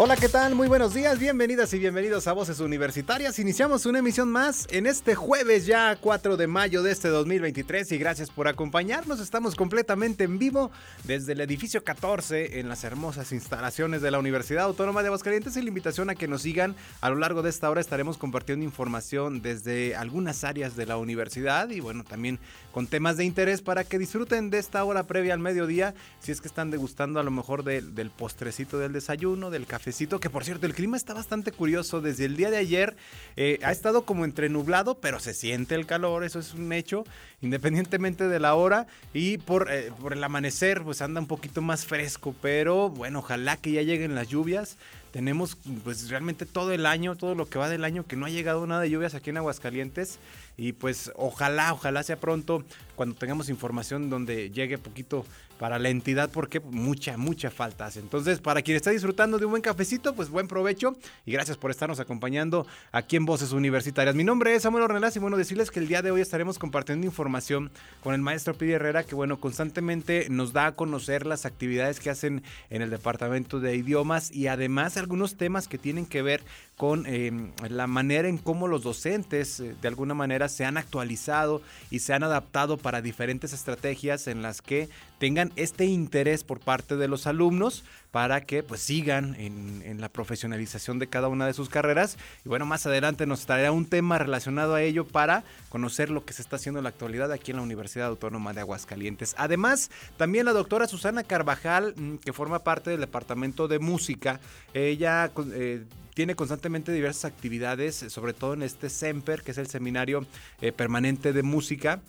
Hola, ¿qué tal? Muy buenos días, bienvenidas y bienvenidos a Voces Universitarias. Iniciamos una emisión más en este jueves ya 4 de mayo de este 2023 y gracias por acompañarnos. Estamos completamente en vivo desde el edificio 14 en las hermosas instalaciones de la Universidad Autónoma de Aguascalientes y la invitación a que nos sigan. A lo largo de esta hora estaremos compartiendo información desde algunas áreas de la universidad y bueno, también con temas de interés para que disfruten de esta hora previa al mediodía si es que están degustando a lo mejor del postrecito del desayuno, del café que por cierto el clima está bastante curioso. Desde el día de ayer eh, ha estado como entre nublado, pero se siente el calor, eso es un hecho, independientemente de la hora. Y por, eh, por el amanecer, pues anda un poquito más fresco, pero bueno, ojalá que ya lleguen las lluvias tenemos pues realmente todo el año, todo lo que va del año que no ha llegado nada de lluvias aquí en Aguascalientes y pues ojalá, ojalá sea pronto cuando tengamos información donde llegue poquito para la entidad porque mucha, mucha falta hace. Entonces, para quien está disfrutando de un buen cafecito, pues buen provecho y gracias por estarnos acompañando aquí en Voces Universitarias. Mi nombre es Samuel Ornelas y bueno, decirles que el día de hoy estaremos compartiendo información con el maestro Pidi Herrera que bueno, constantemente nos da a conocer las actividades que hacen en el departamento de idiomas y además algunos temas que tienen que ver con em, la manera en cómo los docentes eh, de alguna manera se han actualizado y se han adaptado para diferentes estrategias en las que tengan este interés por parte de los alumnos para que pues sigan en, la profesionalización de cada una de sus carreras. Y bueno, más adelante nos traerá un tema relacionado a ello para conocer lo que se está haciendo en la actualidad aquí en la Universidad Autónoma de Aguascalientes. Además, también la doctora Susana Carvajal, mm, que forma parte del Departamento de Música, ella eh, tiene constantemente diversas actividades, sobre todo en este SEMPER, que es el Seminario eh, Permanente de Música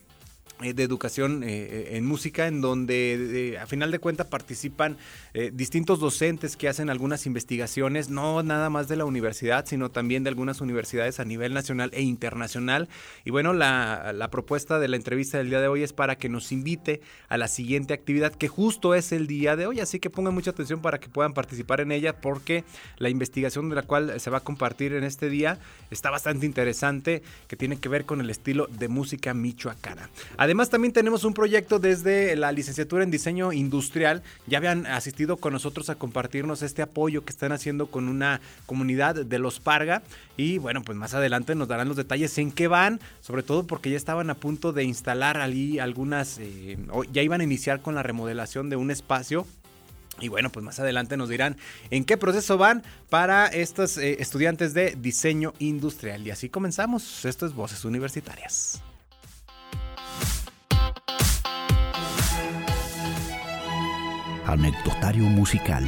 de educación eh, en música, en donde a final de cuentas participan eh, distintos docentes que hacen algunas investigaciones, no nada más de la universidad, sino también de algunas universidades a nivel nacional e internacional. Y bueno, la, la, propuesta de la entrevista del día de hoy es para que nos invite a la siguiente actividad, que justo es el día de hoy, así que pongan mucha atención para que puedan participar en ella, porque la investigación de la cual se va a compartir en este día está bastante interesante, que tiene que ver con el estilo de música michoacana. También tenemos un proyecto desde la licenciatura en diseño industrial. Ya habían asistido con nosotros a compartirnos este apoyo que están haciendo con una comunidad de los Parga. Y bueno, pues más adelante nos darán los detalles en qué van, sobre todo porque ya estaban a punto de instalar allí algunas, eh, ya iban a iniciar con la remodelación de un espacio y bueno, pues más adelante nos dirán en qué proceso van para estos eh, estudiantes de diseño industrial. Y así comenzamos. Esto es Voces Universitarias. Anecdotario musical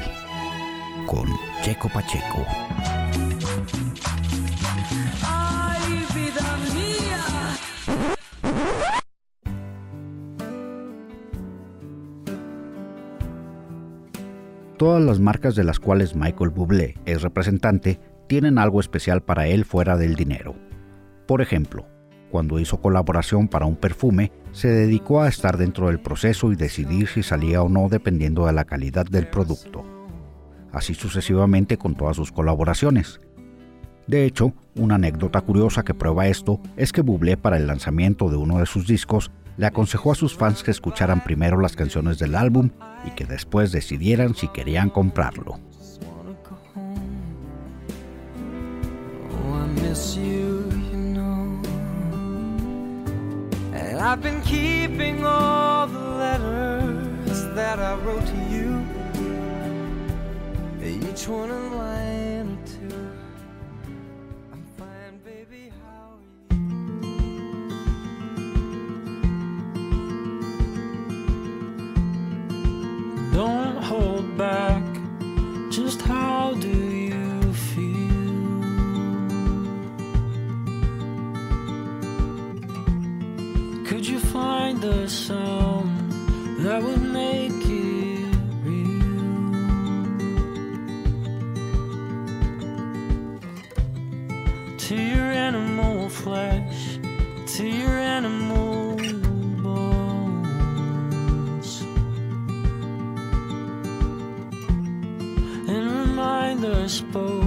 con Checo Pacheco. Ay, vida mía. Todas las marcas de las cuales Michael Bublé es representante tienen algo especial para él fuera del dinero. Por ejemplo, cuando hizo colaboración para un perfume, se dedicó a estar dentro del proceso y decidir si salía o no dependiendo de la calidad del producto. Así sucesivamente con todas sus colaboraciones. De hecho, una anécdota curiosa que prueba esto es que Bublé para el lanzamiento de uno de sus discos le aconsejó a sus fans que escucharan primero las canciones del álbum y que después decidieran si querían comprarlo. I've been keeping all the letters that I wrote to you, each one in line or two. I'm fine, baby. How are you? Don't hold back. Just how do you the song that would make it real. To your animal flesh, to your animal bones, and remind us both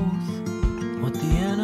what the animal.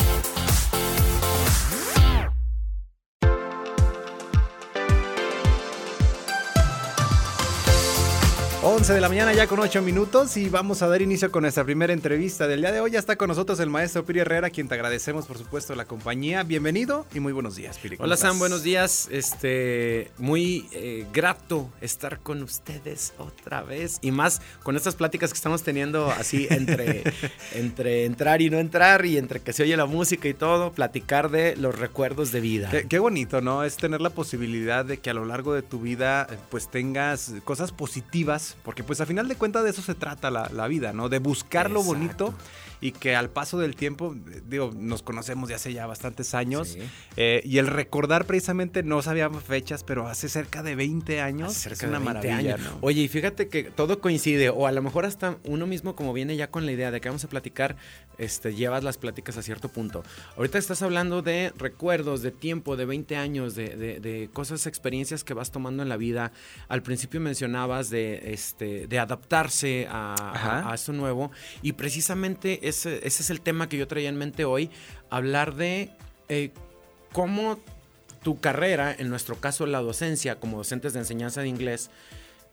11 de la mañana ya con 8 minutos y vamos a dar inicio con nuestra primera entrevista del día de hoy. Ya está con nosotros el maestro Piri Herrera, quien te agradecemos por supuesto la compañía. Bienvenido y muy buenos días, Piri. ¿cómo Hola Sam, buenos días. Este, muy eh, grato estar con ustedes otra vez y más con estas pláticas que estamos teniendo así entre, entre entrar y no entrar y entre que se oye la música y todo, platicar de los recuerdos de vida. Qué, qué bonito, ¿no? Es tener la posibilidad de que a lo largo de tu vida pues tengas cosas positivas, porque pues a final de cuentas de eso se trata la, la vida, ¿no? De buscar lo bonito y que al paso del tiempo, eh, digo, nos conocemos de hace ya bastantes años Sí. eh, y el recordar precisamente, no sabíamos fechas, pero hace cerca de 20 años, Hace cerca es una de 20 maravilla, años. ¿no? Oye, y fíjate que todo coincide, o a lo mejor hasta uno mismo como viene ya con la idea de que vamos a platicar, este, llevas las pláticas a cierto punto. Ahorita estás hablando de recuerdos, de tiempo, de 20 años, de, de- de cosas, experiencias que vas tomando en la vida. Al principio mencionabas de, este, de adaptarse a, a, a esto nuevo, y precisamente ese, ese es el tema que yo traía en mente hoy, hablar de eh, cómo tu carrera, en nuestro caso la docencia, como docentes de enseñanza de inglés,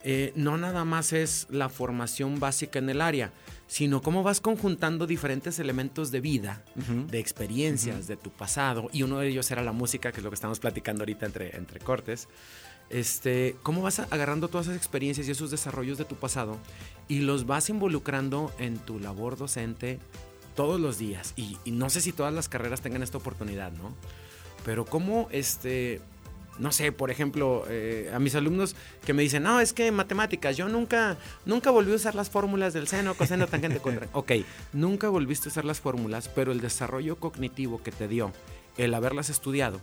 eh, no nada más es la formación básica en el área, sino cómo vas conjuntando diferentes elementos de vida, de experiencias, de tu pasado, y uno de ellos era la música, que es lo que estamos platicando ahorita entre, entre cortes. Este, cómo vas agarrando todas esas experiencias y esos desarrollos de tu pasado y los vas involucrando en tu labor docente todos los días. Y, y no sé si todas las carreras tengan esta oportunidad, ¿no? Pero cómo este, no sé, por ejemplo, eh, a mis alumnos que me dicen, no, es que matemáticas, yo nunca, nunca volví a usar las fórmulas del seno, coseno, tangente, contra. Ok, nunca volviste a usar las fórmulas, pero el desarrollo cognitivo que te dio el haberlas estudiado,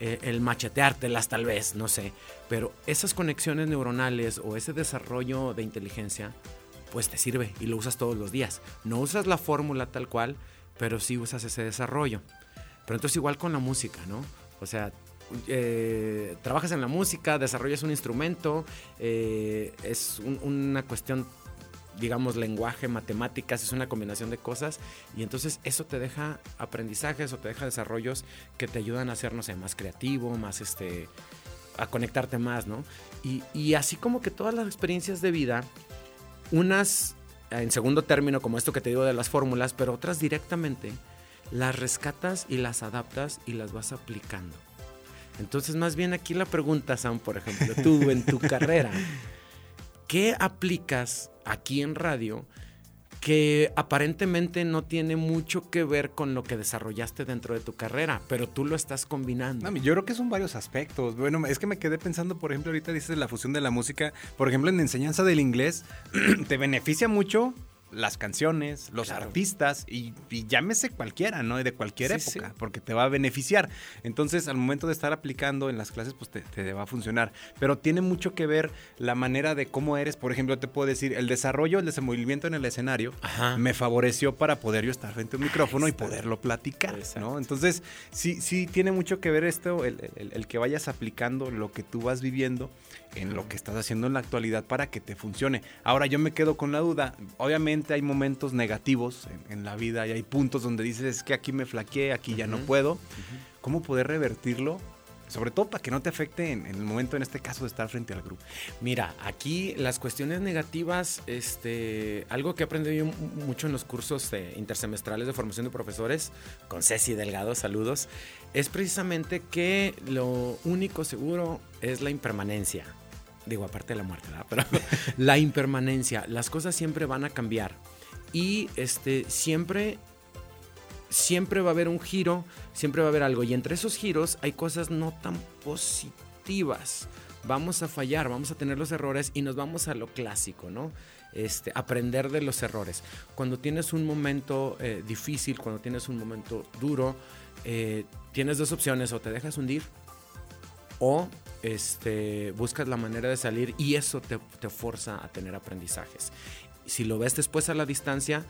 eh, el macheteártelas tal vez, no sé, pero esas conexiones neuronales o ese desarrollo de inteligencia, pues te sirve y lo usas todos los días. No usas la fórmula tal cual, pero sí usas ese desarrollo. Pero entonces igual con la música, ¿no? O sea, eh, trabajas en la música, desarrollas un instrumento, eh, es un- una cuestión, digamos, lenguaje, matemáticas, es una combinación de cosas y entonces eso te deja aprendizajes o te deja desarrollos que te ayudan a ser, no sé, más creativo, más este, a conectarte más, ¿no? Y, y así como que todas las experiencias de vida, unas en segundo término, como esto que te digo de las fórmulas, pero otras directamente, las rescatas y las adaptas y las vas aplicando. Entonces, más bien aquí la pregunta, Sam, por ejemplo, tú en tu carrera, ¿qué aplicas aquí en radio que aparentemente no tiene mucho que ver con lo que desarrollaste dentro de tu carrera, pero tú lo estás combinando? No, yo creo que son varios aspectos. Bueno, es que me quedé pensando, por ejemplo, ahorita dices la fusión de la música. Por ejemplo, en enseñanza del inglés, te beneficia mucho las canciones, los Claro. artistas y, y llámese cualquiera, ¿no? De cualquier Sí, época, sí. porque te va a beneficiar. Entonces, al momento de estar aplicando en las clases, pues te, te va a funcionar. Pero tiene mucho que ver la manera de cómo eres. Por ejemplo, te puedo decir, el desarrollo, el desenvolvimiento en el escenario Ajá. me favoreció para poder yo estar frente a un micrófono y poderlo platicar, Exacto. ¿no? Entonces, sí, sí tiene mucho que ver esto, el, el- el que vayas aplicando lo que tú vas viviendo en lo que estás haciendo en la actualidad para que te funcione. Ahora yo me quedo con la duda, obviamente hay momentos negativos en, en la vida y hay puntos donde dices es que aquí me flaqueé, aquí ya no puedo. ¿Cómo poder revertirlo? Sobre todo para que no te afecte en, en el momento, en este caso, de estar frente al grupo. Mira, aquí las cuestiones negativas, este, algo que he aprendido yo mu- mucho en los cursos de intersemestrales de formación de profesores, con Ceci Delgado, saludos, es precisamente que lo único seguro es la impermanencia. Digo, aparte de la muerte, la impermanencia, las cosas siempre van a cambiar. Y este, siempre siempre va a haber un giro, siempre va a haber algo. Y entre esos giros hay cosas no tan positivas. Vamos a fallar, vamos a tener los errores y nos vamos a lo clásico, ¿no? Este, aprender de los errores. Cuando tienes un momento eh, difícil, cuando tienes un momento duro, eh, tienes dos opciones, o te dejas hundir o este, buscas la manera de salir y eso te, te forza a tener aprendizajes. Si lo ves después a la distancia,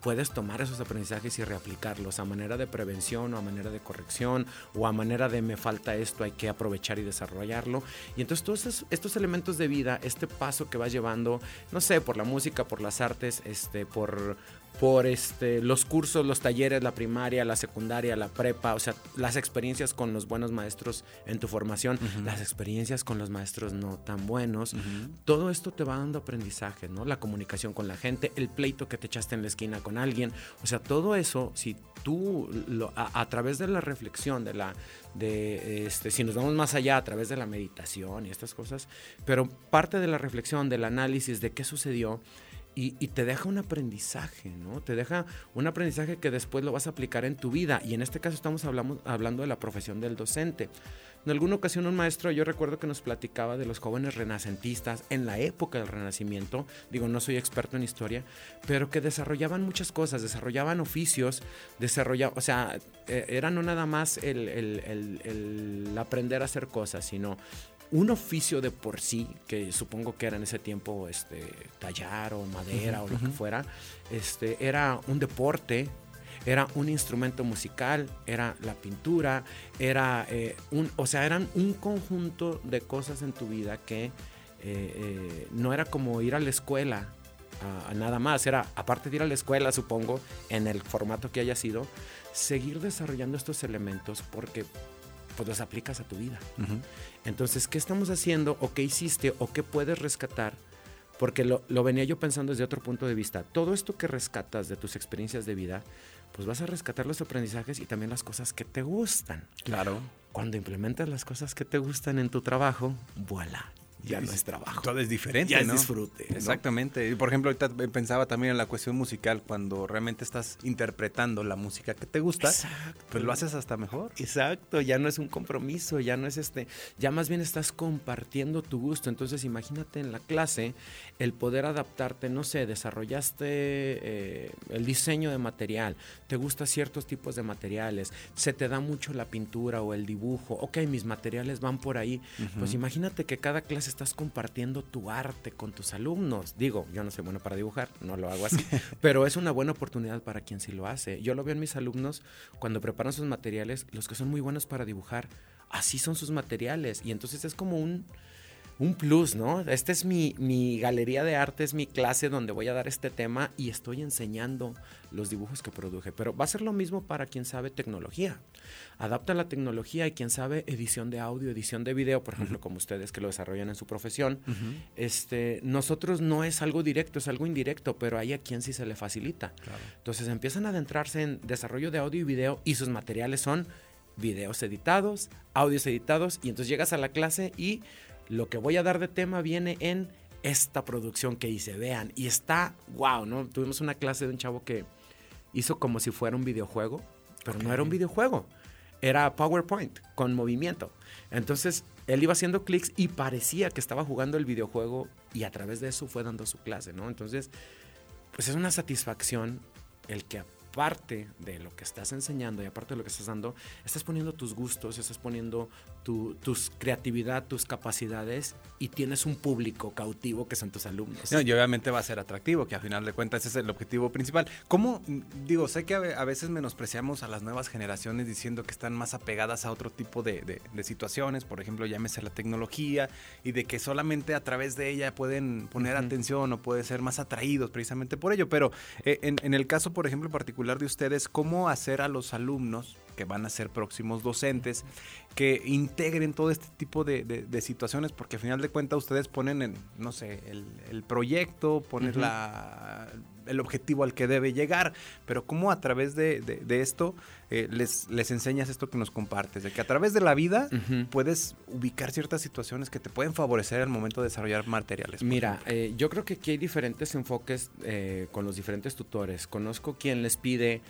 puedes tomar esos aprendizajes y reaplicarlos a manera de prevención o a manera de corrección o a manera de me falta esto, hay que aprovechar y desarrollarlo. Y entonces todos estos, estos elementos de vida, este paso que vas llevando, no sé, por la música, por las artes, este, por, por este, los cursos, los talleres, la primaria, la secundaria, la prepa, o sea, las experiencias con los buenos maestros en tu formación, las experiencias con los maestros no tan buenos, todo esto te va dando aprendizaje, ¿no? La comunicación con la gente, el pleito que te echaste en la esquina con alguien, o sea, todo eso, si tú lo- a, a través de la reflexión, de la, de este, si nos vamos más allá a través de la meditación y estas cosas, pero parte de la reflexión, del análisis de qué sucedió, y, te deja un aprendizaje, ¿no? Te deja un aprendizaje que después lo vas a aplicar en tu vida. Y en este caso estamos hablando de la profesión del docente. En alguna ocasión un maestro, yo recuerdo que nos platicaba de los jóvenes renacentistas en la época del Renacimiento, digo, no soy experto en historia, pero que desarrollaban muchas cosas, desarrollaban oficios, desarrollaban, o sea, eh, era no nada más el aprender a hacer cosas, sino un oficio de por sí, que supongo que era en ese tiempo este, tallar o madera o lo que fuera, este, era un deporte, era un instrumento musical, era la pintura, era eh, un, o sea, eran un conjunto de cosas en tu vida que eh, eh, no era como ir a la escuela a, a nada más, era aparte de ir a la escuela, supongo, en el formato que haya sido, seguir desarrollando estos elementos porque pues los aplicas a tu vida. Entonces, ¿qué estamos haciendo o qué hiciste o qué puedes rescatar? Porque lo, lo venía yo pensando desde otro punto de vista. Todo esto que rescatas de tus experiencias de vida, pues vas a rescatar los aprendizajes y también las cosas que te gustan. Claro. Cuando implementas las cosas que te gustan en tu trabajo, voilà, ya no es trabajo. Todo es diferente, Ya es ¿no? disfrute, ¿no? Exactamente. Y por ejemplo, ahorita pensaba también en la cuestión musical, cuando realmente estás interpretando la música que te gusta, Exacto. pues lo haces hasta mejor. Exacto, ya no es un compromiso, ya no es este, ya más bien estás compartiendo tu gusto. Entonces imagínate en la clase el poder adaptarte, no sé, desarrollaste eh, el diseño de material, te gustan ciertos tipos de materiales, se te da mucho la pintura o el dibujo, ok, mis materiales van por ahí. Pues imagínate que cada clase estás compartiendo tu arte con tus alumnos. Digo, yo no soy bueno para dibujar, no lo hago así, pero es una buena oportunidad para quien sí lo hace. Yo lo veo en mis alumnos cuando preparan sus materiales, los que son muy buenos para dibujar, así son sus materiales. Y entonces es como un, un plus, ¿no? Esta es mi, mi galería de arte, es mi clase donde voy a dar este tema y estoy enseñando los dibujos que produje. Pero va a ser lo mismo para quien sabe tecnología. Adapta la tecnología y quien sabe edición de audio, edición de video, por ejemplo, como ustedes que lo desarrollan en su profesión. este, nosotros no es algo directo, es algo indirecto, pero hay a quien sí se le facilita. Entonces empiezan a adentrarse en desarrollo de audio y video y sus materiales son videos editados, audios editados y entonces llegas a la clase y lo que voy a dar de tema viene en esta producción que hice, vean, y está, wow, ¿no? Tuvimos una clase de un chavo que hizo como si fuera un videojuego, pero no era un videojuego, era PowerPoint con movimiento. Entonces, él iba haciendo clics y parecía que estaba jugando el videojuego y a través de eso fue dando su clase, ¿no? Entonces, pues es una satisfacción el que aparte de lo que estás enseñando y aparte de lo que estás dando, estás poniendo tus gustos, estás poniendo tu tus creatividad, tus capacidades y tienes un público cautivo que son tus alumnos. No, y obviamente va a ser atractivo, que a final de cuentas ese es el objetivo principal. ¿Cómo, digo, sé que a ve- a veces menospreciamos a las nuevas generaciones diciendo que están más apegadas a otro tipo de, de- de situaciones, por ejemplo, llámese la tecnología, y de que solamente a través de ella pueden poner Ujú. atención o pueden ser más atraídos precisamente por ello. Pero eh, en, en el caso, por ejemplo, particular de ustedes, ¿cómo hacer a los alumnos que van a ser próximos docentes que integren todo este tipo de, de- de situaciones, porque al final de cuentas ustedes ponen en, no sé, el, el proyecto, poner Ujú. la, el objetivo al que debe llegar, pero cómo a través de, esto eh, les, les enseñas esto que nos compartes, de que a través de la vida puedes ubicar ciertas situaciones que te pueden favorecer al momento de desarrollar materiales. Mira, eh, yo creo que aquí hay diferentes enfoques eh, con los diferentes tutores. Conozco quien les pide,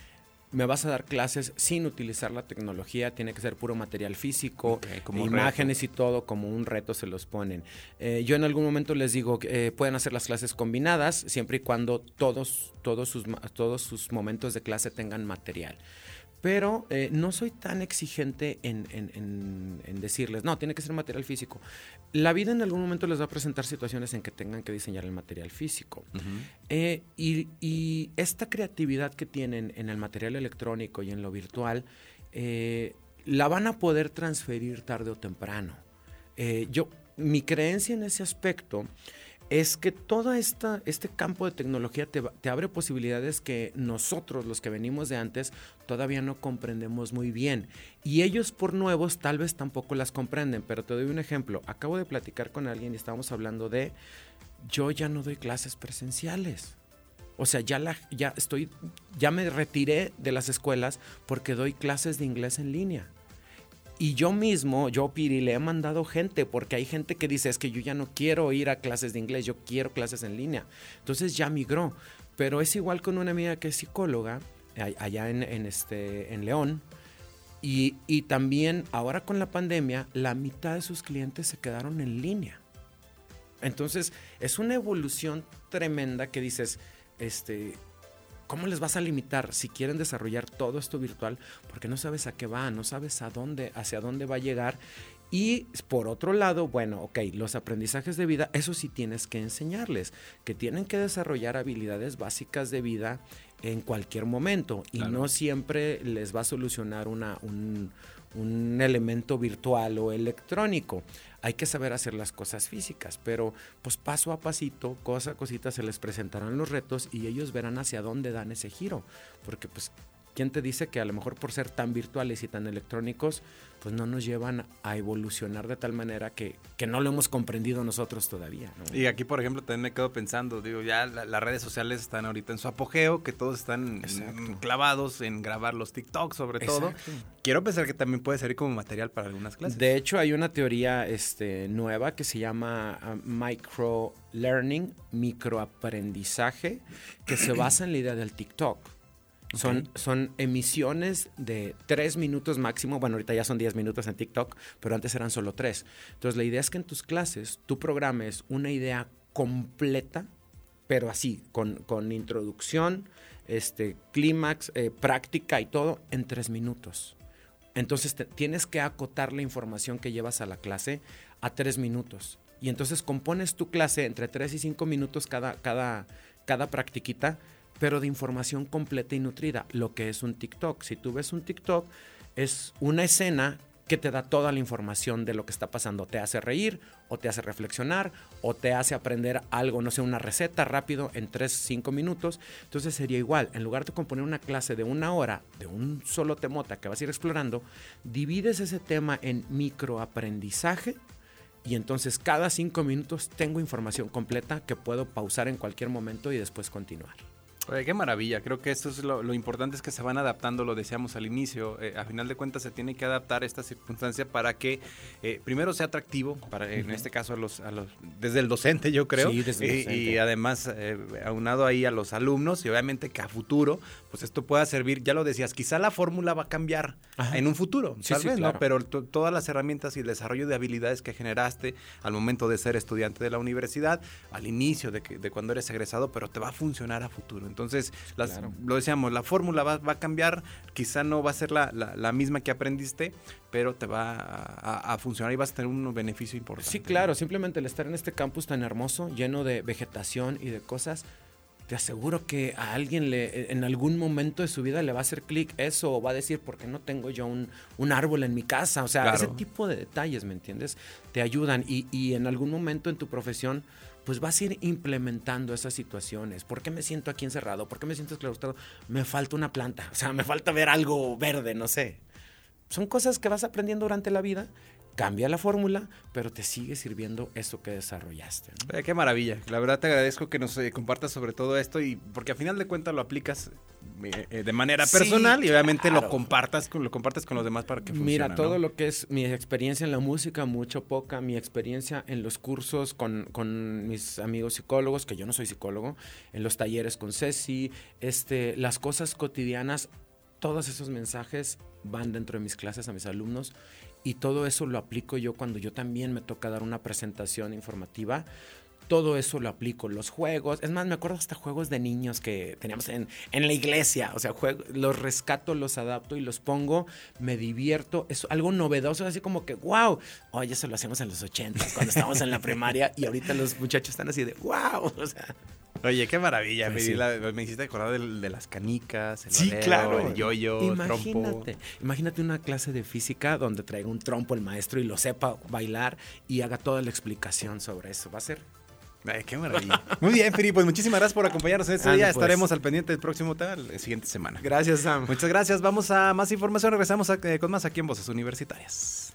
me vas a dar clases sin utilizar la tecnología, tiene que ser puro material físico, como imágenes y todo, como un reto se los ponen. Eh, yo en algún momento les digo que eh, pueden hacer las clases combinadas siempre y cuando todos, todos, sus, todos sus momentos de clase tengan material. Pero eh, no soy tan exigente en, en- en- en decirles, no, tiene que ser material físico. La vida en algún momento les va a presentar situaciones en que tengan que diseñar el material físico. Eh, y, y esta creatividad que tienen en el material electrónico y en lo virtual, eh, la van a poder transferir tarde o temprano. Yo, mi creencia en ese aspecto es que todo esta, este campo de tecnología te, te abre posibilidades que nosotros, los que venimos de antes, todavía no comprendemos muy bien. Y ellos por nuevos tal vez tampoco las comprenden, pero te doy un ejemplo. Acabo de platicar con alguien y estábamos hablando de, yo ya no doy clases presenciales. O sea, ya, la, ya estoy, ya me retiré de las escuelas porque doy clases de inglés en línea. Y yo mismo, yo Piri, le he mandado gente, porque hay gente que dice, es que yo ya no quiero ir a clases de inglés, yo quiero clases en línea. Entonces ya migró. Pero es igual con una amiga que es psicóloga, allá en, en este, en León. Y, y también ahora con la pandemia, la mitad de sus clientes se quedaron en línea. Entonces, es una evolución tremenda que dices, este, ¿cómo les vas a limitar si quieren desarrollar todo esto virtual? Porque no sabes a qué va, no sabes a dónde, hacia dónde va a llegar. Y por otro lado, bueno, ok, los aprendizajes de vida, eso sí tienes que enseñarles, que tienen que desarrollar habilidades básicas de vida en cualquier momento y Claro. no siempre les va a solucionar una, un, un elemento virtual o electrónico. Hay que saber hacer las cosas físicas, pero pues paso a pasito, cosa a cosita se les presentarán los retos y ellos verán hacia dónde dan ese giro, porque pues ¿quién te dice que a lo mejor por ser tan virtuales y tan electrónicos, pues no nos llevan a evolucionar de tal manera que, que no lo hemos comprendido nosotros todavía? ¿no? Y aquí, por ejemplo, también me quedo pensando, digo, ya la- las redes sociales están ahorita en su apogeo, que todos están Exacto. mm, clavados en grabar los TikToks sobre todo. Exacto. Quiero pensar que también puede servir como material para algunas clases. De hecho, hay una teoría este, nueva que se llama ah, micro learning, microaprendizaje, que se basa en la idea del TikTok. Son, son emisiones de tres minutos máximo. Bueno, ahorita ya son 10 minutos en TikTok, pero antes eran solo tres. Entonces, la idea es que en tus clases tú programes una idea completa, pero así, con, con introducción, este, clímax, eh, práctica y todo, en tres minutos. Entonces tienes que acotar la información que llevas a la clase a tres minutos. Y entonces compones tu clase entre tres y cinco minutos cada, cada, cada practiquita, pero de información completa y nutrida, lo que es un TikTok. Si tú ves un TikTok, es una escena que te da toda la información de lo que está pasando. Te hace reír, o te hace reflexionar, o te hace aprender algo, no sé, una receta rápido en 3, 5 minutos. Entonces sería igual, en lugar de componer una clase de una hora de un solo temota que vas a ir explorando, divides ese tema en microaprendizaje y entonces cada 5 minutos tengo información completa que puedo pausar en cualquier momento y después continuar. Oye, qué maravilla. Creo que esto es lo, lo importante es que se van adaptando, lo decíamos al inicio. Eh, a final de cuentas se tiene que adaptar esta circunstancia para que eh, primero sea atractivo, para, en este caso a los, a los, desde el docente yo creo. Sí, desde el docente. Y, además eh, aunado ahí a los alumnos y obviamente que a futuro pues esto pueda servir, ya lo decías, quizá la fórmula va a cambiar Ajá. en un futuro, Sí, tal sí, vez, claro. ¿no? Pero to- todas las herramientas y el desarrollo de habilidades que generaste al momento de ser estudiante de la universidad, al inicio de, que- de cuando eres egresado, pero te va a funcionar a futuro. Entonces, las- Claro. lo decíamos, la fórmula va, va a cambiar, quizá no va a ser la, la- la misma que aprendiste, pero te va a, a- a funcionar y vas a tener un beneficio importante. Sí, claro, simplemente el estar en este campus tan hermoso, lleno de vegetación y de cosas, te aseguro que a alguien le, en algún momento de su vida le va a hacer clic eso o va a decir, ¿por qué no tengo yo un, un árbol en mi casa? O sea, Claro. ese tipo de detalles, ¿me entiendes? Te ayudan y, y en algún momento en tu profesión, pues vas a ir implementando esas situaciones. ¿Por qué me siento aquí encerrado? ¿Por qué me siento esclavizado? Me falta una planta, o sea, me falta ver algo verde, no sé. Son cosas que vas aprendiendo durante la vida. Cambia la fórmula, pero te sigue sirviendo eso que desarrollaste. ¿no? Eh, qué maravilla. La verdad te agradezco que nos eh, compartas sobre todo esto y porque a final de cuentas lo aplicas eh, de manera Sí, personal y obviamente lo compartas con lo compartes con los demás para que funcione. Mira, todo ¿no? lo que es mi experiencia en la música, mucho poca, mi experiencia en los cursos con, con mis amigos psicólogos, que yo no soy psicólogo, en los talleres con Ceci, este, las cosas cotidianas, todos esos mensajes van dentro de mis clases a mis alumnos y todo eso lo aplico yo cuando yo también me toca dar una presentación informativa. Todo eso lo aplico, los juegos. Es más, me acuerdo hasta juegos de niños que teníamos en, en la iglesia. O sea, juego- los rescato, los adapto y los pongo, me divierto. Es algo novedoso, así como que, wow. Oye, eso lo hacemos en los 80 cuando estábamos en la primaria y ahorita los muchachos están así de, wow. O sea, Oye, qué maravilla. Pues me, sí. la- me hiciste acordar de, las canicas, el Sí, valero, claro. el yoyo, el trompo. imagínate, imagínate una clase de física donde traiga un trompo el maestro y lo sepa bailar y haga toda la explicación sobre eso. Va a ser Ay, qué maravilla. Muy bien, Firi, pues muchísimas gracias por acompañarnos en este Ande, día. pues. Estaremos al pendiente del próximo tema la siguiente semana. Gracias, Sam. Muchas gracias. Vamos a más información. Regresamos a- eh, con más aquí en Voces Universitarias.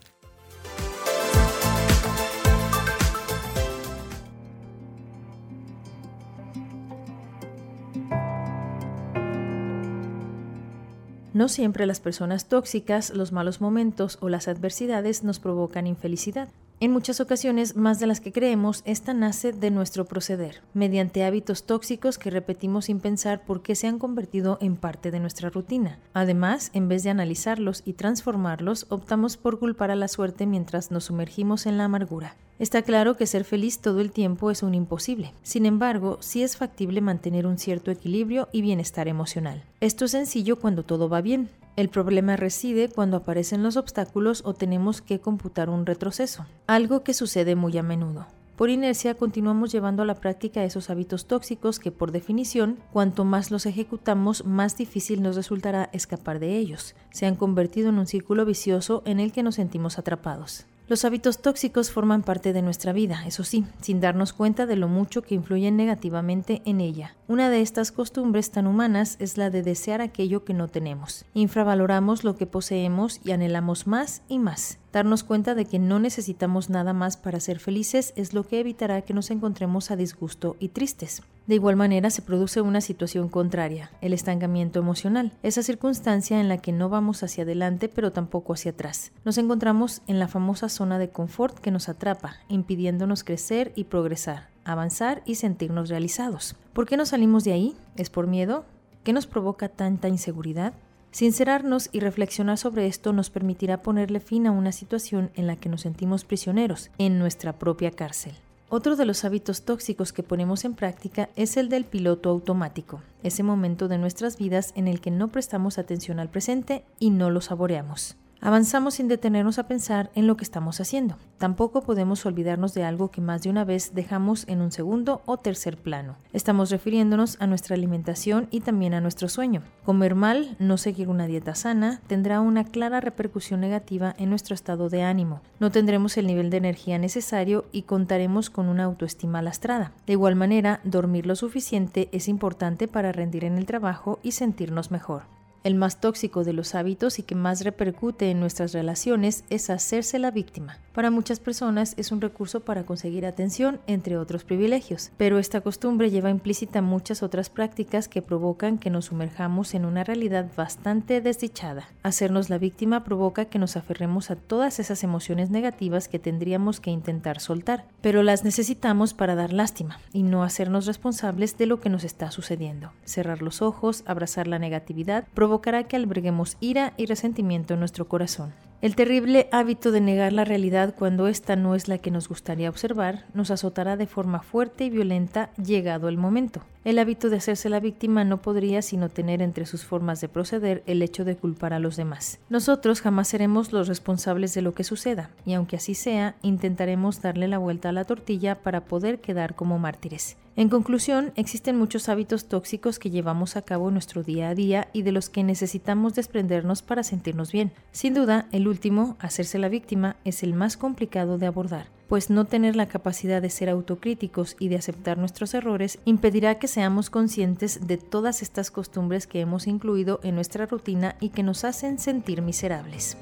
No siempre las personas tóxicas, los malos momentos o las adversidades nos provocan infelicidad. En muchas ocasiones, más de las que creemos, esta nace de nuestro proceder, mediante hábitos tóxicos que repetimos sin pensar por qué se han convertido en parte de nuestra rutina. Además, en vez de analizarlos y transformarlos, optamos por culpar a la suerte mientras nos sumergimos en la amargura. Está claro que ser feliz todo el tiempo es un imposible. Sin embargo, sí es factible mantener un cierto equilibrio y bienestar emocional. Esto es sencillo cuando todo va bien. El problema reside cuando aparecen los obstáculos o tenemos que computar un retroceso, algo que sucede muy a menudo. Por inercia continuamos llevando a la práctica esos hábitos tóxicos que por definición, cuanto más los ejecutamos, más difícil nos resultará escapar de ellos. Se han convertido en un círculo vicioso en el que nos sentimos atrapados. Los hábitos tóxicos forman parte de nuestra vida, eso sí, sin darnos cuenta de lo mucho que influyen negativamente en ella. Una de estas costumbres tan humanas es la de desear aquello que no tenemos. Infravaloramos lo que poseemos y anhelamos más y más. Darnos cuenta de que no necesitamos nada más para ser felices es lo que evitará que nos encontremos a disgusto y tristes. De igual manera se produce una situación contraria, el estancamiento emocional, esa circunstancia en la que no vamos hacia adelante pero tampoco hacia atrás. Nos encontramos en la famosa zona de confort que nos atrapa, impidiéndonos crecer y progresar, avanzar y sentirnos realizados. ¿Por qué no salimos de ahí? ¿Es por miedo? ¿Qué nos provoca tanta inseguridad? Sincerarnos y reflexionar sobre esto nos permitirá ponerle fin a una situación en la que nos sentimos prisioneros en nuestra propia cárcel. Otro de los hábitos tóxicos que ponemos en práctica es el del piloto automático, ese momento de nuestras vidas en el que no prestamos atención al presente y no lo saboreamos. Avanzamos sin detenernos a pensar en lo que estamos haciendo. Tampoco podemos olvidarnos de algo que más de una vez dejamos en un segundo o tercer plano. Estamos refiriéndonos a nuestra alimentación y también a nuestro sueño. Comer mal, no seguir una dieta sana, tendrá una clara repercusión negativa en nuestro estado de ánimo. No tendremos el nivel de energía necesario y contaremos con una autoestima lastrada. De igual manera, dormir lo suficiente es importante para rendir en el trabajo y sentirnos mejor. El más tóxico de los hábitos y que más repercute en nuestras relaciones es hacerse la víctima. Para muchas personas es un recurso para conseguir atención, entre otros privilegios, pero esta costumbre lleva implícita muchas otras prácticas que provocan que nos sumerjamos en una realidad bastante desdichada. Hacernos la víctima provoca que nos aferremos a todas esas emociones negativas que tendríamos que intentar soltar, pero las necesitamos para dar lástima y no hacernos responsables de lo que nos está sucediendo. Cerrar los ojos, abrazar la negatividad, provocará que alberguemos ira y resentimiento en nuestro corazón. El terrible hábito de negar la realidad cuando ésta no es la que nos gustaría observar nos azotará de forma fuerte y violenta llegado el momento. El hábito de hacerse la víctima no podría sino tener entre sus formas de proceder el hecho de culpar a los demás. Nosotros jamás seremos los responsables de lo que suceda, y aunque así sea, intentaremos darle la vuelta a la tortilla para poder quedar como mártires. En conclusión, existen muchos hábitos tóxicos que llevamos a cabo en nuestro día a día y de los que necesitamos desprendernos para sentirnos bien. Sin duda, el último, hacerse la víctima, es el más complicado de abordar, pues no tener la capacidad de ser autocríticos y de aceptar nuestros errores impedirá que seamos conscientes de todas estas costumbres que hemos incluido en nuestra rutina y que nos hacen sentir miserables.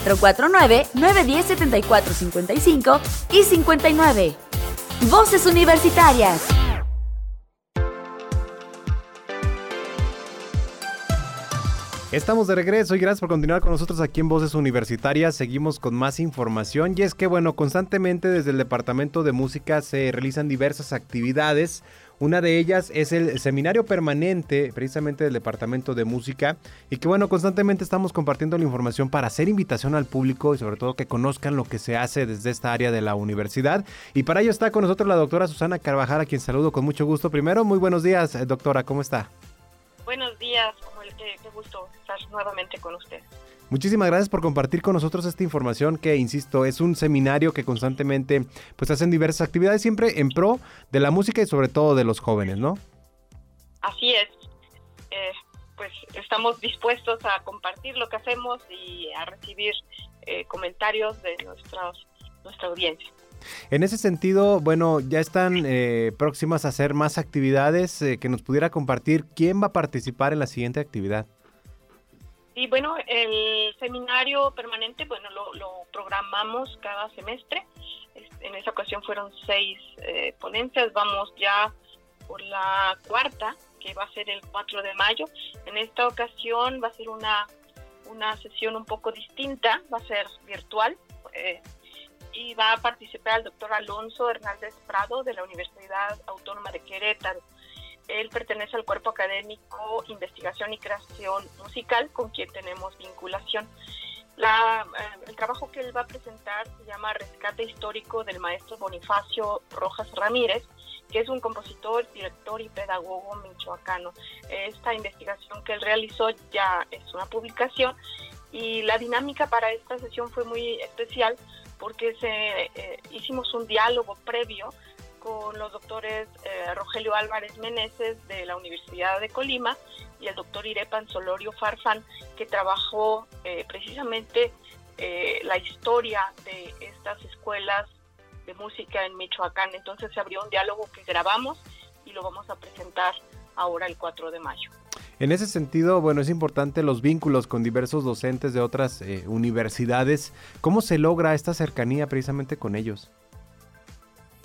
449-910-7455 y 59. Voces Universitarias. Estamos de regreso y gracias por continuar con nosotros aquí en Voces Universitarias. Seguimos con más información y es que, bueno, constantemente desde el Departamento de Música se realizan diversas actividades. Una de ellas es el seminario permanente, precisamente del Departamento de Música, y que, bueno, constantemente estamos compartiendo la información para hacer invitación al público y sobre todo que conozcan lo que se hace desde esta área de la universidad. Y para ello está con nosotros la doctora Susana Carvajal, a quien saludo con mucho gusto. Primero, muy buenos días, eh, doctora, ¿cómo está? Buenos días, qué gusto estar nuevamente con usted. Muchísimas gracias por compartir con nosotros esta información que, insisto, es un seminario que constantemente pues hacen diversas actividades siempre en pro de la música y sobre todo de los jóvenes, ¿no? Así es, eh, pues estamos dispuestos a compartir lo que hacemos y a recibir eh, comentarios de nuestros, nuestra audiencia. En ese sentido, bueno, ya están eh, próximas a hacer más actividades eh, que nos pudiera compartir. ¿Quién va a participar en la siguiente actividad? Y bueno, el seminario permanente, bueno, lo, programamos cada semestre. Es- En esa ocasión fueron seis eh, ponencias, vamos ya por la cuarta, que va a ser el 4 de mayo. En esta ocasión va a ser una, una sesión un poco distinta, va a ser virtual. eh, y va a participar el doctor Alonso Hernández Prado de la Universidad Autónoma de Querétaro. Él pertenece al cuerpo académico Investigación y Creación Musical, con quien tenemos vinculación. La, eh, el trabajo que él va a presentar se llama Rescate Histórico del maestro Bonifacio Rojas Ramírez, que es un compositor, director y pedagogo michoacano. Esta investigación que él realizó ya es una publicación y la dinámica para esta sesión fue muy especial porque se, eh, hicimos un diálogo previo con los doctores eh, Rogelio Álvarez Meneses de la Universidad de Colima y el doctor Irepan Solorio Farfán, que trabajó eh, precisamente eh, la historia de estas escuelas de música en Michoacán. Entonces se abrió un diálogo que grabamos y lo vamos a presentar ahora el 4 de mayo. En ese sentido, bueno, es importante los vínculos con diversos docentes de otras universidades. ¿Cómo se logra esta cercanía precisamente con ellos?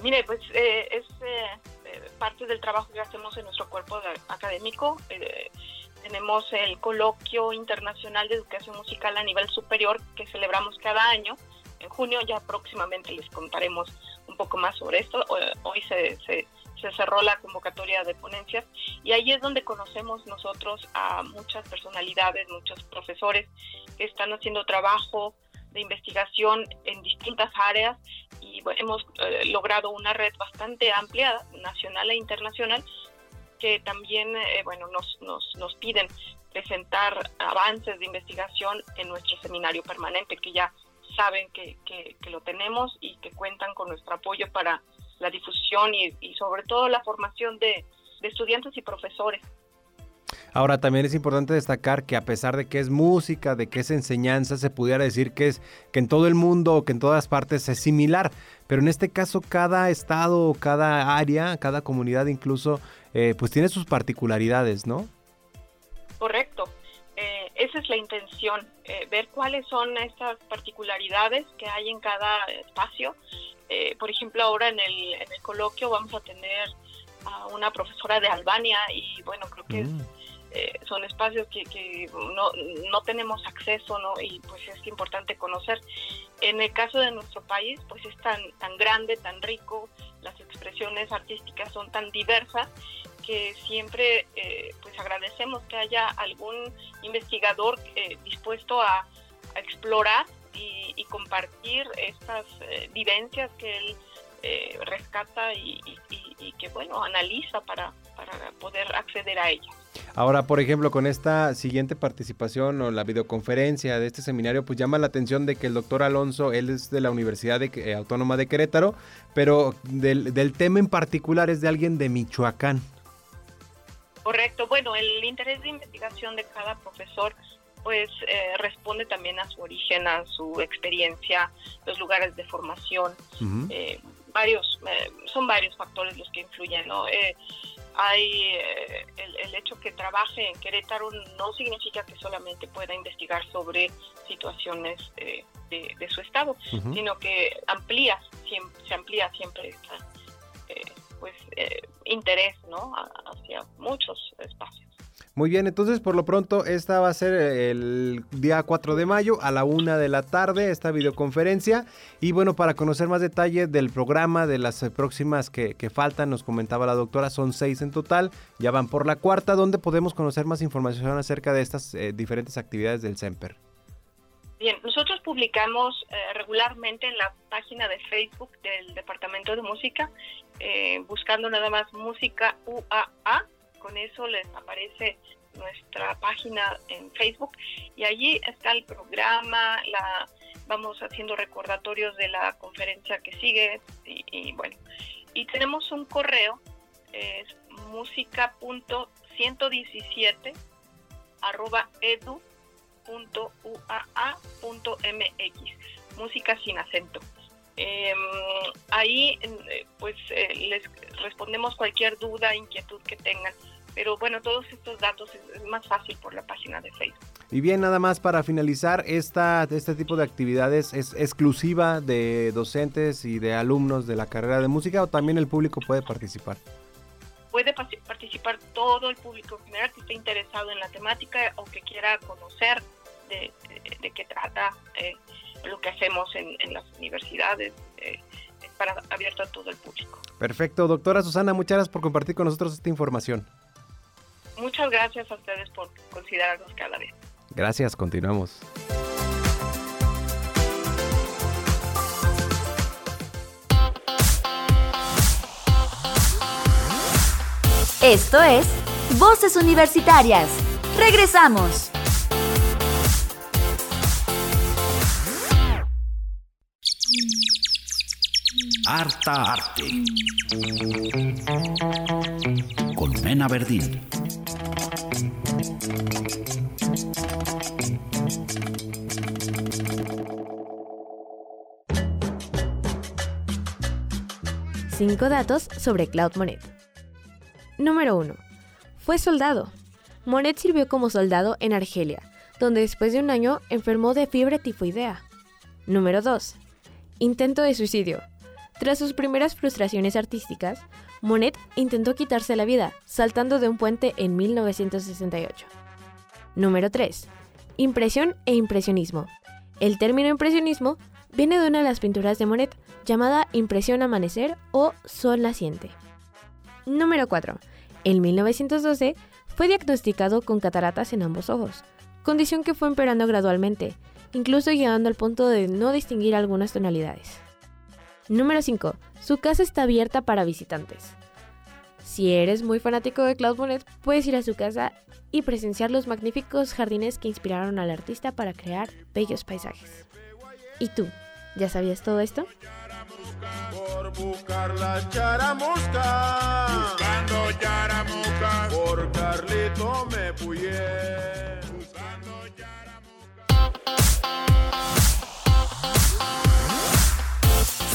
Mire, pues eh, es eh, eh, parte del trabajo que hacemos en nuestro cuerpo académico. Eh, tenemos el coloquio internacional de educación musical a nivel superior que celebramos cada año. En junio ya próximamente les contaremos un poco más sobre esto. Hoy- Hoy se, se- se cerró la convocatoria de ponencias y ahí es donde conocemos nosotros a muchas personalidades, muchos profesores que están haciendo trabajo de investigación en distintas áreas y bueno, hemos eh, logrado una red bastante amplia, nacional e internacional, que también eh, bueno, nos, nos, nos piden presentar avances de investigación en nuestro seminario permanente, que ya saben que, que, que lo tenemos y que cuentan con nuestro apoyo para la difusión y, y sobre todo la formación de, de estudiantes y profesores. Ahora también es importante destacar que a pesar de que es música, de que es enseñanza, se pudiera decir que es que en todo el mundo o que en todas partes es similar, pero en este caso cada estado, cada área, cada comunidad incluso, eh, pues tiene sus particularidades, ¿no? Correcto. Eh, esa es la intención, eh, ver cuáles son estas particularidades que hay en cada espacio. Eh, por ejemplo, ahora en el, en el coloquio vamos a tener a una profesora de Albania y bueno, creo que es Mm. Eh, son espacios que, no, no tenemos acceso ¿no? y pues es importante conocer. En el caso de nuestro país, pues es tan, tan grande, tan rico, las expresiones artísticas son tan diversas que siempre eh, pues agradecemos que haya algún investigador eh, dispuesto a, explorar y, compartir estas eh, vivencias que él rescata y, y- que bueno analiza para, para poder acceder a ella. Ahora, por ejemplo, con esta siguiente participación o la videoconferencia de este seminario, pues llama la atención de que el doctor Alonso, él es de la Universidad de- eh, Autónoma de Querétaro, pero del, del tema en particular es de alguien de Michoacán. Correcto. Bueno, el interés de investigación de cada profesor pues eh, responde también a su origen, a su experiencia, los lugares de formación. Eh, varios, eh, son varios factores los que influyen, ¿no? Eh, hay eh, el, el hecho que trabaje en Querétaro no significa que solamente pueda investigar sobre situaciones eh, de, de su estado, sino que amplía, siem- se amplía siempre esta, pues, interés, ¿no? A- hacia muchos espacios. Muy bien, entonces por lo pronto esta va a ser el día 4 de mayo a la una de la tarde, esta videoconferencia. Y bueno, para conocer más detalle del programa, de las eh, próximas que, faltan, nos comentaba la doctora, son seis en total, ya van por la cuarta, donde podemos conocer más información acerca de estas eh, diferentes actividades del CEMPER. Bien, nosotros publicamos eh, regularmente en la página de Facebook del Departamento de Música, eh, buscando nada más música UAA, con eso les aparece nuestra página en Facebook y allí está el programa, la vamos haciendo recordatorios de la conferencia que sigue y, bueno, y tenemos un correo, es música.117 arroba edu música sin acento. Eh, ahí pues eh, les respondemos cualquier duda, inquietud que tengan, pero bueno, todos estos datos es, es más fácil por la página de Facebook. Y bien, nada más para finalizar, esta, este tipo de actividades es exclusiva de docentes y de alumnos de la carrera de música o también el público puede participar. Puede pa- participar todo el público general que esté interesado en la temática o que quiera conocer de, de- de qué trata eh, lo que hacemos en, en las universidades, eh, es para abierto a todo el público. Perfecto, doctora Susana, muchas gracias por compartir con nosotros esta información. Muchas gracias a ustedes por considerarnos cada vez. Gracias, continuamos. Esto es Voces Universitarias. Regresamos. Harta Arte. Con Mena Verdín. Cinco datos sobre Claude Monet. Número 1. Fue soldado. Monet sirvió como soldado en Argelia, donde después de un año enfermó de fiebre tifoidea. Número 2. Intento de suicidio. Tras sus primeras frustraciones artísticas, Monet intentó quitarse la vida saltando de un puente en 1968. Número 3. Impresión e impresionismo. El término impresionismo viene de una de las pinturas de Monet llamada Impresión Amanecer o Sol Naciente. Número 4. En 1912 fue diagnosticado con cataratas en ambos ojos, condición que fue empeorando gradualmente, incluso llegando al punto de no distinguir algunas tonalidades. Número 5. Su casa está abierta para visitantes. Si eres muy fanático de Claude Monet, puedes ir a su casa y presenciar los magníficos jardines que inspiraron al artista para crear bellos paisajes. ¿Y tú? ¿Ya sabías todo esto? Por buscar la charamusca. Buscando charamusca. Por Carlito me puyé.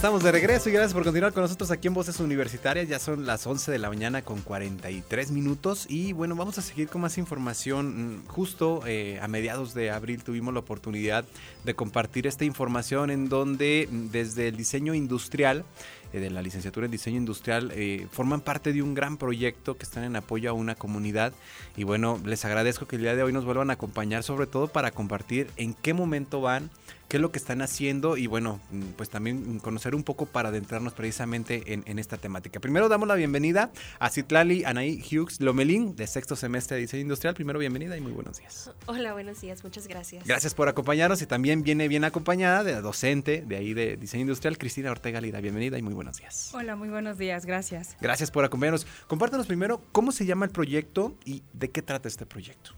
Estamos de regreso y gracias por continuar con nosotros aquí en Voces Universitarias. Ya son las 11 de la mañana con 43 minutos y bueno, vamos a seguir con más información. Mm, Justo eh, a mediados de abril tuvimos la oportunidad de compartir esta información en donde mm, desde el diseño industrial, eh, de la licenciatura en diseño industrial, eh, forman parte de un gran proyecto que están en apoyo a una comunidad y bueno, les agradezco que el día de hoy nos vuelvan a acompañar sobre todo para compartir en qué momento van qué es lo que están haciendo y bueno, mm, pues también conocer un poco para adentrarnos precisamente en, en esta temática. Primero damos la bienvenida a Citlali Anaí Hughes Lomelín de sexto semestre de diseño industrial. Primero bienvenida y muy buenos días. Hola, buenos días, muchas gracias. Gracias por acompañarnos y también viene bien acompañada de la docente de ahí de diseño industrial, Cristina Ortega Lira. Bienvenida y muy buenos días. Hola, muy buenos días, gracias. Gracias por acompañarnos. Compártanos primero cómo se llama el proyecto y de qué trata este proyecto.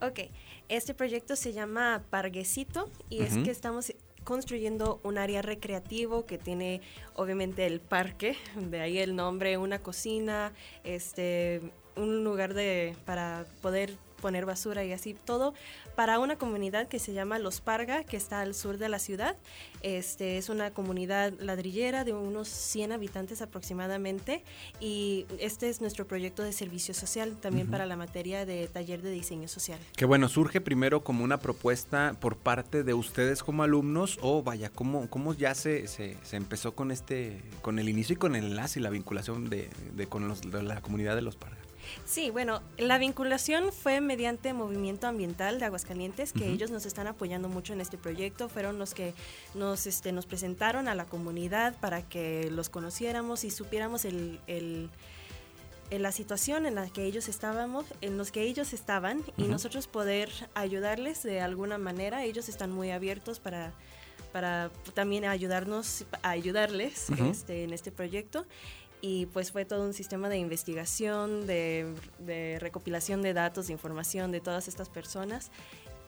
Ok, este proyecto se llama Parguecito y es que estamos construyendo un área recreativo que tiene obviamente el parque, de ahí el nombre, una cocina, este, un lugar de, para poder poner basura y así todo para una comunidad que se llama Los Parga, que está al sur de la ciudad. Este es una comunidad ladrillera de unos 100 habitantes aproximadamente y este es nuestro proyecto de servicio social también para la materia de taller de diseño social. Que bueno, surge primero como una propuesta por parte de ustedes como alumnos o vaya, ¿cómo, cómo ya se, se, se empezó con este, con el inicio y con el enlace y la vinculación de, de con los, de la comunidad de los Parga? Sí, bueno, la vinculación fue mediante Movimiento Ambiental de Aguascalientes, que ellos nos están apoyando mucho en este proyecto, fueron los que nos, este, nos presentaron a la comunidad para que los conociéramos y supiéramos el, el- en la situación en la que ellos estábamos, en los que ellos estaban y nosotros poder ayudarles de alguna manera. Ellos están muy abiertos para, para también ayudarnos, a ayudarles este, en este proyecto. Y pues fue todo un sistema de investigación, de, de recopilación de datos, de información de todas estas personas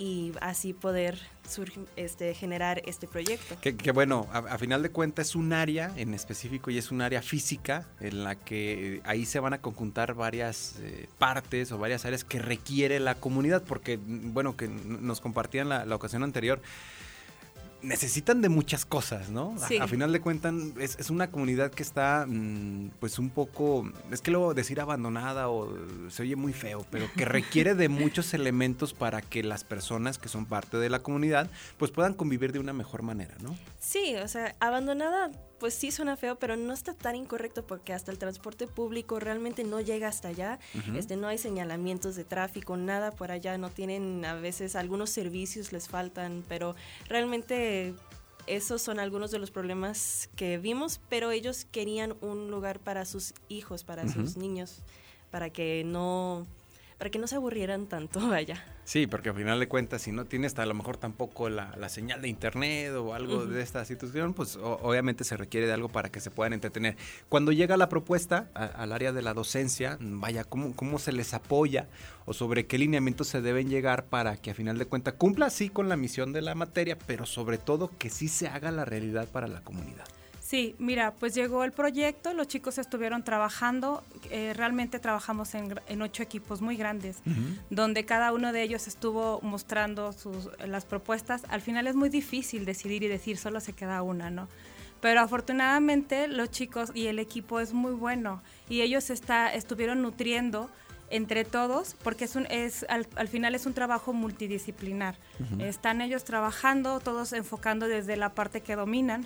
y así poder este, generar este proyecto. Que, que bueno, a, a final de cuentas es un área en específico y es un área física en la que eh, ahí se van a conjuntar varias eh, partes o varias áreas que requiere la comunidad, porque mm, bueno, que nos compartían la, la ocasión anterior. Necesitan de muchas cosas, ¿no? A- Sí. A, final de cuentas es, es una comunidad que está mm, pues un poco, es que luego decir abandonada o se oye muy feo, pero que requiere de muchos elementos para que las personas que son parte de la comunidad pues puedan convivir de una mejor manera, ¿no? Sí, o sea, abandonada, pues sí suena feo, pero no está tan incorrecto porque hasta el transporte público realmente no llega hasta allá. Este, no hay señalamientos de tráfico, nada por allá, no tienen a veces algunos servicios les faltan, pero realmente esos son algunos de los problemas que vimos, pero ellos querían un lugar para sus hijos, para sus niños, para que no para que no se aburrieran tanto allá. Sí, porque al final de cuentas, si no tienes a lo mejor tampoco la, la señal de internet o algo de esta situación, pues o- obviamente se requiere de algo para que se puedan entretener. Cuando llega la propuesta a- al área de la docencia, vaya, ¿cómo, ¿cómo se les apoya o sobre qué lineamientos se deben llegar para que a final de cuentas cumpla sí con la misión de la materia, pero sobre todo que sí se haga la realidad para la comunidad? Sí, mira, pues llegó el proyecto, los chicos estuvieron trabajando, eh, realmente trabajamos en, en ocho equipos muy grandes, donde cada uno de ellos estuvo mostrando sus, las propuestas. Al final es muy difícil decidir y decir solo se queda una, ¿no? Pero afortunadamente los chicos y el equipo es muy bueno y ellos está, estuvieron nutriendo entre todos porque es un, es, al, al final es un trabajo multidisciplinar. Están ellos trabajando, todos enfocando desde la parte que dominan.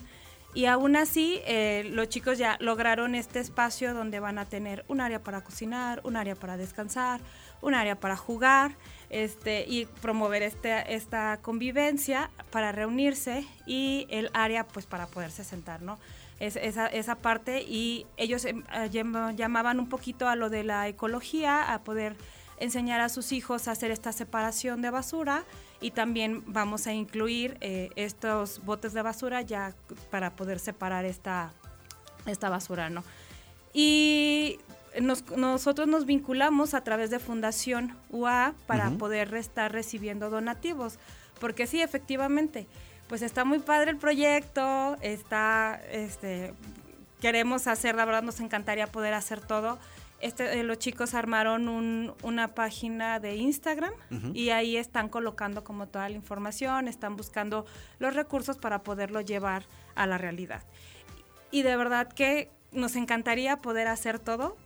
Y aún así, eh, los chicos ya lograron este espacio donde van a tener un área para cocinar, un área para descansar, un área para jugar este, y promover este, esta convivencia para reunirse y el área pues para poderse sentar, ¿no? Es, esa, esa parte y ellos em, llam- llamaban un poquito a lo de la ecología, a poder enseñar a sus hijos a hacer esta separación de basura y también vamos a incluir eh, estos botes de basura ya para poder separar esta, esta basura, ¿no? Y nos- nosotros nos vinculamos a través de Fundación UA para Ujú. poder estar recibiendo donativos, porque sí, efectivamente, pues está muy padre el proyecto, está, este, queremos hacer, la verdad nos encantaría poder hacer todo. Este, eh, los chicos armaron un- una página de Instagram y ahí están colocando como toda la información, están buscando los recursos para poderlo llevar a la realidad. Y de verdad que nos encantaría poder hacer todo,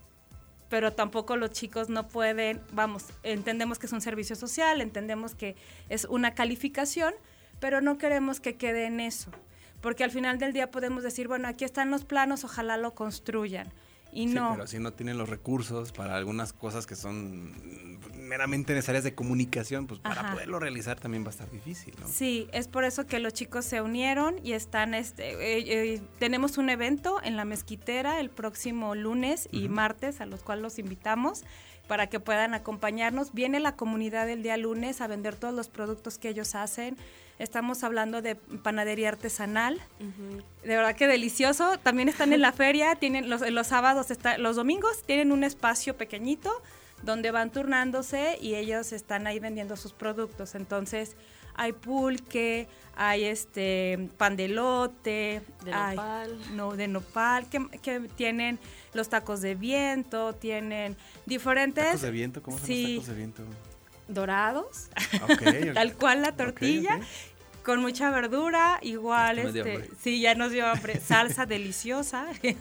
pero tampoco los chicos no pueden, vamos, entendemos que es un servicio social, entendemos que es una calificación, pero no queremos que quede en eso, porque al final del día podemos decir, bueno, aquí están los planos, ojalá lo construyan. Y Sí, no, pero si no tienen los recursos para algunas cosas que son meramente necesarias de comunicación, pues para Ajá. poderlo realizar también va a estar difícil, ¿no? Sí, es por eso que los chicos se unieron y están, este, eh, eh, tenemos un evento en la mezquitera el próximo lunes y martes, a los cuales los invitamos para que puedan acompañarnos. Viene la comunidad el día lunes a vender todos los productos que ellos hacen. Estamos hablando de panadería artesanal. De verdad que delicioso. También están en la feria, tienen los, los sábados, está, los domingos tienen un espacio pequeñito donde van turnándose y ellos están ahí vendiendo sus productos. Entonces, hay pulque, hay este pan de elote, De hay- nopal. no, de nopal, que, que tienen los tacos de viento, tienen diferentes... ¿Tacos de viento? ¿Cómo son Sí. los tacos de viento? dorados, ok. tal cual la tortilla, con mucha verdura, igual, este, sí, ya nos dio hambre, salsa deliciosa, que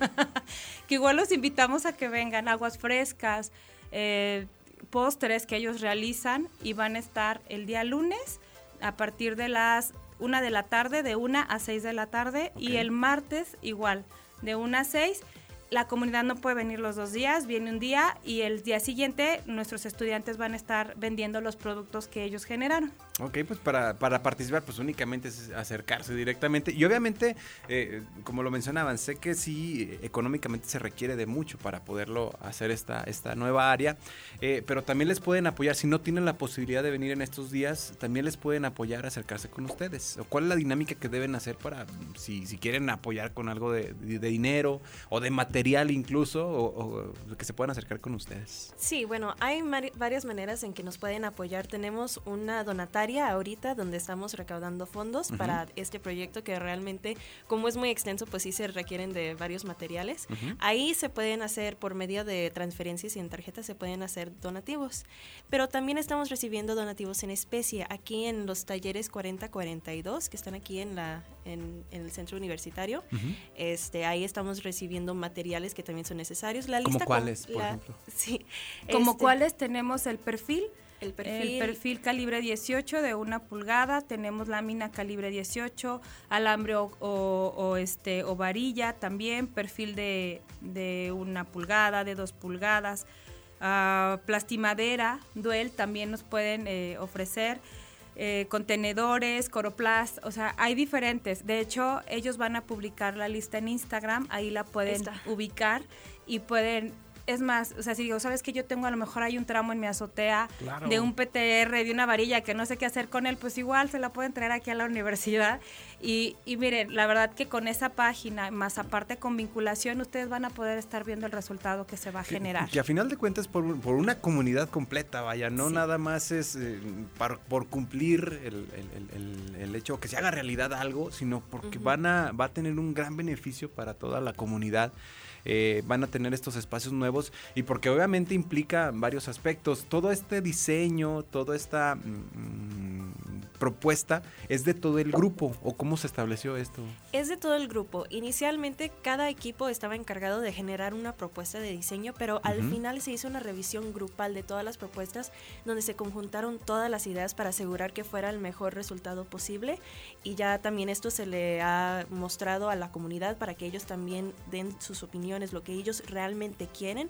igual los invitamos a que vengan, aguas frescas, eh, postres que ellos realizan y van a estar el día lunes a partir de las una de la tarde, de una a 6 de la tarde, y el martes igual, de una a 6. La comunidad no puede venir los dos días, viene un día y el día siguiente nuestros estudiantes van a estar vendiendo los productos que ellos generaron. Ok, pues para, para participar, pues únicamente es acercarse directamente. Y obviamente, eh, como lo mencionaban, sé que sí, económicamente se requiere de mucho para poderlo hacer esta, esta nueva área, eh, pero también les pueden apoyar, si no tienen la posibilidad de venir en estos días, también les pueden apoyar a acercarse con ustedes. ¿O ¿Cuál es la dinámica que deben hacer para, si, si quieren apoyar con algo de, de- de dinero o de material incluso, o, o que se puedan acercar con ustedes? Sí, bueno, hay varias maneras en que nos pueden apoyar. Tenemos una donataria ahorita donde estamos recaudando fondos Ujú. para este proyecto que realmente, como es muy extenso, pues sí se requieren de varios materiales. Ujú. Ahí se pueden hacer por medio de transferencias y en tarjetas se pueden hacer donativos. Pero también estamos recibiendo donativos en especie aquí en los talleres 4042 que están aquí en la en, en el centro universitario. Ujú. Este, ahí estamos recibiendo materiales que también son necesarios. La ¿Como lista com- cuáles, por la- ejemplo? Sí. Como este, cuáles tenemos el perfil. El perfil. El perfil calibre 18 de una pulgada, tenemos lámina calibre 18, alambre o, o- o, este, o varilla también, perfil de, de una pulgada, de dos pulgadas, ah, plastimadera, duel también nos pueden eh, ofrecer. eh, contenedores, coroplast, o sea, hay diferentes. De hecho, ellos van a publicar la lista en Instagram, ahí la pueden ubicar y pueden, es más, o sea, si digo, sabes que yo tengo a lo mejor hay un tramo en mi azotea Claro. de un PTR, de una varilla que no sé qué hacer con él, pues igual se la pueden traer aquí a la universidad. Y, y miren, la verdad que con esa página, más aparte con vinculación, ustedes van a poder estar viendo el resultado que se va a generar. Que a final de cuentas por, por una comunidad completa, vaya, no Sí. nada más es eh, par- por cumplir el, el- el- hecho que se haga realidad algo, sino porque van a, va a tener un gran beneficio para toda la comunidad. Eh, van a tener estos espacios nuevos y porque obviamente implica varios aspectos. Todo este diseño, toda esta mm, propuesta es de todo el grupo o cómo se estableció esto. Es de todo el grupo. Inicialmente cada equipo estaba encargado de generar una propuesta de diseño, pero al Ujú. final se hizo una revisión grupal de todas las propuestas donde se conjuntaron todas las ideas para asegurar que fuera el mejor resultado posible y ya también esto se le ha mostrado a la comunidad para que ellos también den sus opiniones, lo que ellos realmente quieren.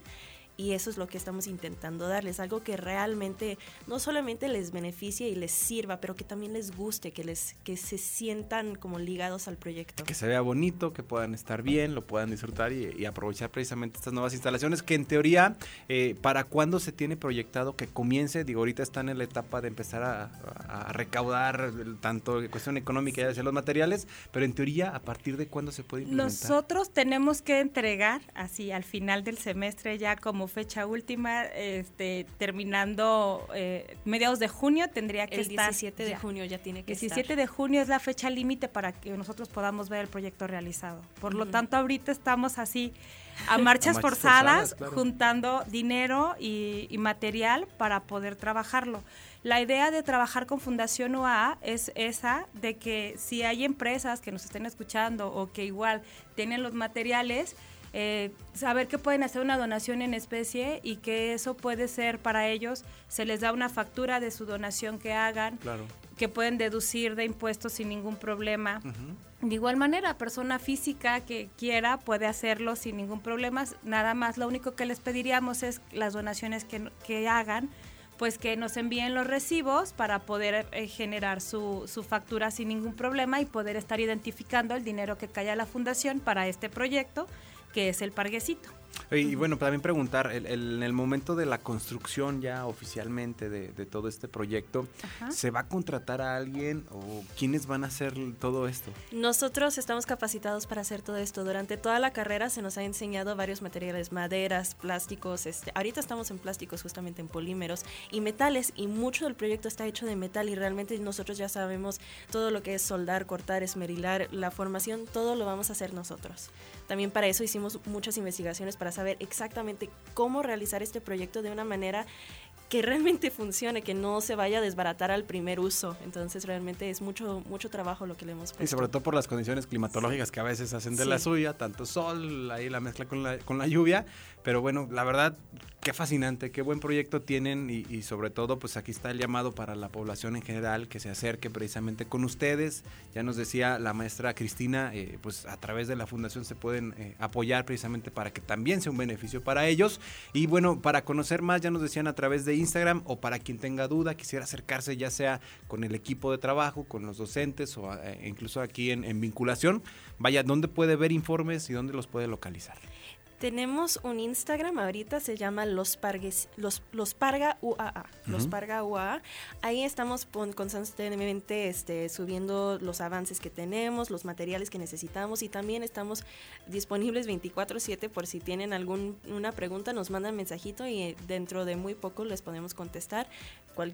Y eso es lo que estamos intentando darles, algo que realmente no solamente les beneficie y les sirva, pero que también les guste, que les que se sientan como ligados al proyecto. que se vea bonito, que puedan estar bien, lo puedan disfrutar y, y aprovechar precisamente estas nuevas instalaciones que en teoría, eh, ¿para cuándo se tiene proyectado que comience? Digo, ahorita están en la etapa de empezar a, a- a recaudar el- tanto cuestión económica y hacia los materiales, pero en teoría, ¿a partir de cuándo se puede implementar? Nosotros tenemos que entregar así al final del semestre ya como fecha última, este, terminando eh, mediados de junio tendría que El estar 17 de ya. junio ya tiene que 17 estar. de junio es la fecha límite para que nosotros podamos ver el proyecto realizado. Por lo Ujú. tanto, ahorita estamos así a marchas marchas forzadas, forzadas, claro. juntando dinero y, y material para poder trabajarlo. La idea de trabajar con Fundación UA es esa de que si hay empresas que nos estén escuchando o que igual tienen los materiales, eh, saber que pueden hacer una donación en especie y que eso puede ser para ellos, se les da una factura de su donación que hagan, Claro. que pueden deducir de impuestos sin ningún problema. De igual manera, persona física que quiera puede hacerlo sin ningún problema. Nada más lo único que les pediríamos es las donaciones que, que hagan, pues que nos envíen los recibos para poder eh, generar su, su factura sin ningún problema y poder estar identificando el dinero que cae a la fundación para este proyecto, que es el parguecito. Y bueno, también preguntar, el- el- en el momento de la construcción ya oficialmente de, de todo este proyecto, Ajá. ¿se va a contratar a alguien o quiénes van a hacer todo esto? Nosotros estamos capacitados para hacer todo esto. Durante toda la carrera se nos ha enseñado varios materiales, maderas, plásticos. Este, ahorita estamos en plásticos, justamente en polímeros y metales. Y mucho del proyecto está hecho de metal y realmente nosotros ya sabemos todo lo que es soldar, cortar, esmerilar, la formación, todo lo vamos a hacer nosotros. También para eso hicimos muchas investigaciones para saber exactamente cómo realizar este proyecto de una manera que realmente funcione, que no se vaya a desbaratar al primer uso. Entonces realmente es mucho mucho trabajo lo que le hemos puesto. Y sobre todo por las condiciones climatológicas que a veces hacen de la suya, tanto sol, ahí la mezcla con la, con la lluvia, pero bueno, la verdad, qué fascinante, qué buen proyecto tienen y, sobre todo, pues aquí está el llamado para la población en general que se acerque precisamente con ustedes. Ya nos decía la maestra Cristina, eh, pues a través de la fundación se pueden eh, apoyar precisamente para que también sea un beneficio para ellos. Y bueno, para conocer más, ya nos decían a través de Instagram o para quien tenga duda, quisiera acercarse ya sea con el equipo de trabajo, con los docentes o eh, incluso aquí en, en vinculación, vaya, ¿dónde puede ver informes y dónde los puede localizar? Tenemos un Instagram ahorita, se llama Los Pargues, Los, los Parga UAA. Los. Parga UAA. Ahí estamos constantemente este, subiendo los avances que tenemos, los materiales que necesitamos y también estamos disponibles 24/7 por si tienen alguna pregunta, nos mandan mensajito y eh, dentro de muy poco les podemos contestar. Cual,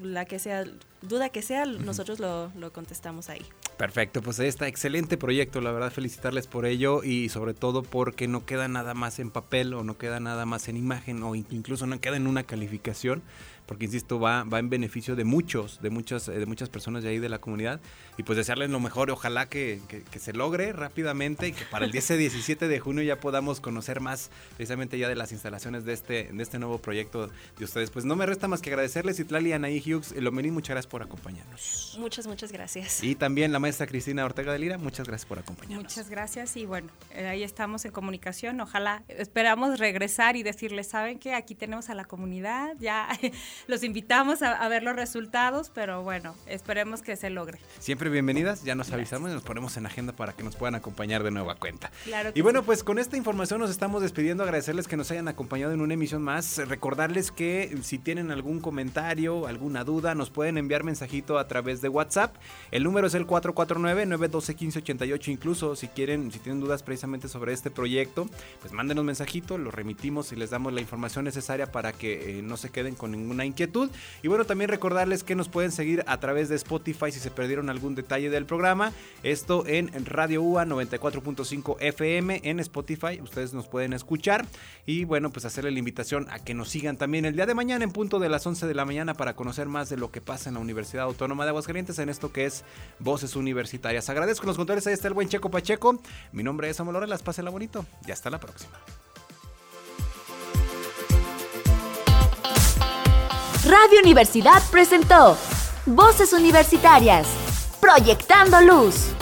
la que sea, duda que sea, nosotros lo, lo contestamos ahí. Perfecto, pues ahí está, excelente proyecto, la verdad felicitarles por ello y sobre todo porque no queda nada más en papel o no queda nada más en imagen o in- incluso no queda en una calificación, porque insisto, va, va en beneficio de muchos, de muchas, eh, de muchas personas de ahí de la comunidad y pues desearles lo mejor, ojalá que, que- que se logre rápidamente y que para el 10 y 17 de junio ya podamos conocer más precisamente ya de las instalaciones de este, de este nuevo proyecto de ustedes. Pues no me resta más que agradecerles, Itlali, Anaí Hughes, Lomení, muchas gracias por acompañarnos. Muchas, muchas gracias. Y también la maestra Cristina Ortega de Lira, muchas gracias por acompañarnos. Muchas gracias y bueno, eh, ahí estamos en comunicación. Ojalá esperamos regresar y decirles, saben que aquí tenemos a la comunidad, ya los invitamos a, a ver los resultados, pero bueno, esperemos que se logre. Siempre bienvenidas, ya nos avisamos y nos ponemos en agenda para que nos puedan acompañar de nueva cuenta. Claro que Y bueno, sí. pues con esta información nos estamos despidiendo, agradecerles que nos hayan acompañado en una emisión más, recordarles que si tienen algún comentario, alguna duda, nos pueden enviar mensajito a través de WhatsApp. El número es el 449-912-1588, incluso si quieren, si tienen dudas precisamente sobre este proyecto, pues mándenos mensajito, lo remitimos y les damos la información necesaria para que eh, no se queden con ninguna inquietud. Y bueno, también recordarles que nos pueden seguir a través de Spotify si se perdieron algún detalle del programa. Esto en Radio UA 94.5 FM en Spotify. Ustedes nos pueden escuchar. Y bueno, pues hacerle la invitación a que nos sigan también el día de mañana en punto de las 11 de la mañana para conocer más de lo que pasa en la Universidad Autónoma de Aguascalientes en esto que es Voces Universitarias. Agradezco los controles. Ahí está el buen Checo Pacheco. Mi nombre es Samuel Las Pásenla bonito. Y hasta la próxima. Radio Universidad presentó Voces Universitarias, Proyectando Luz.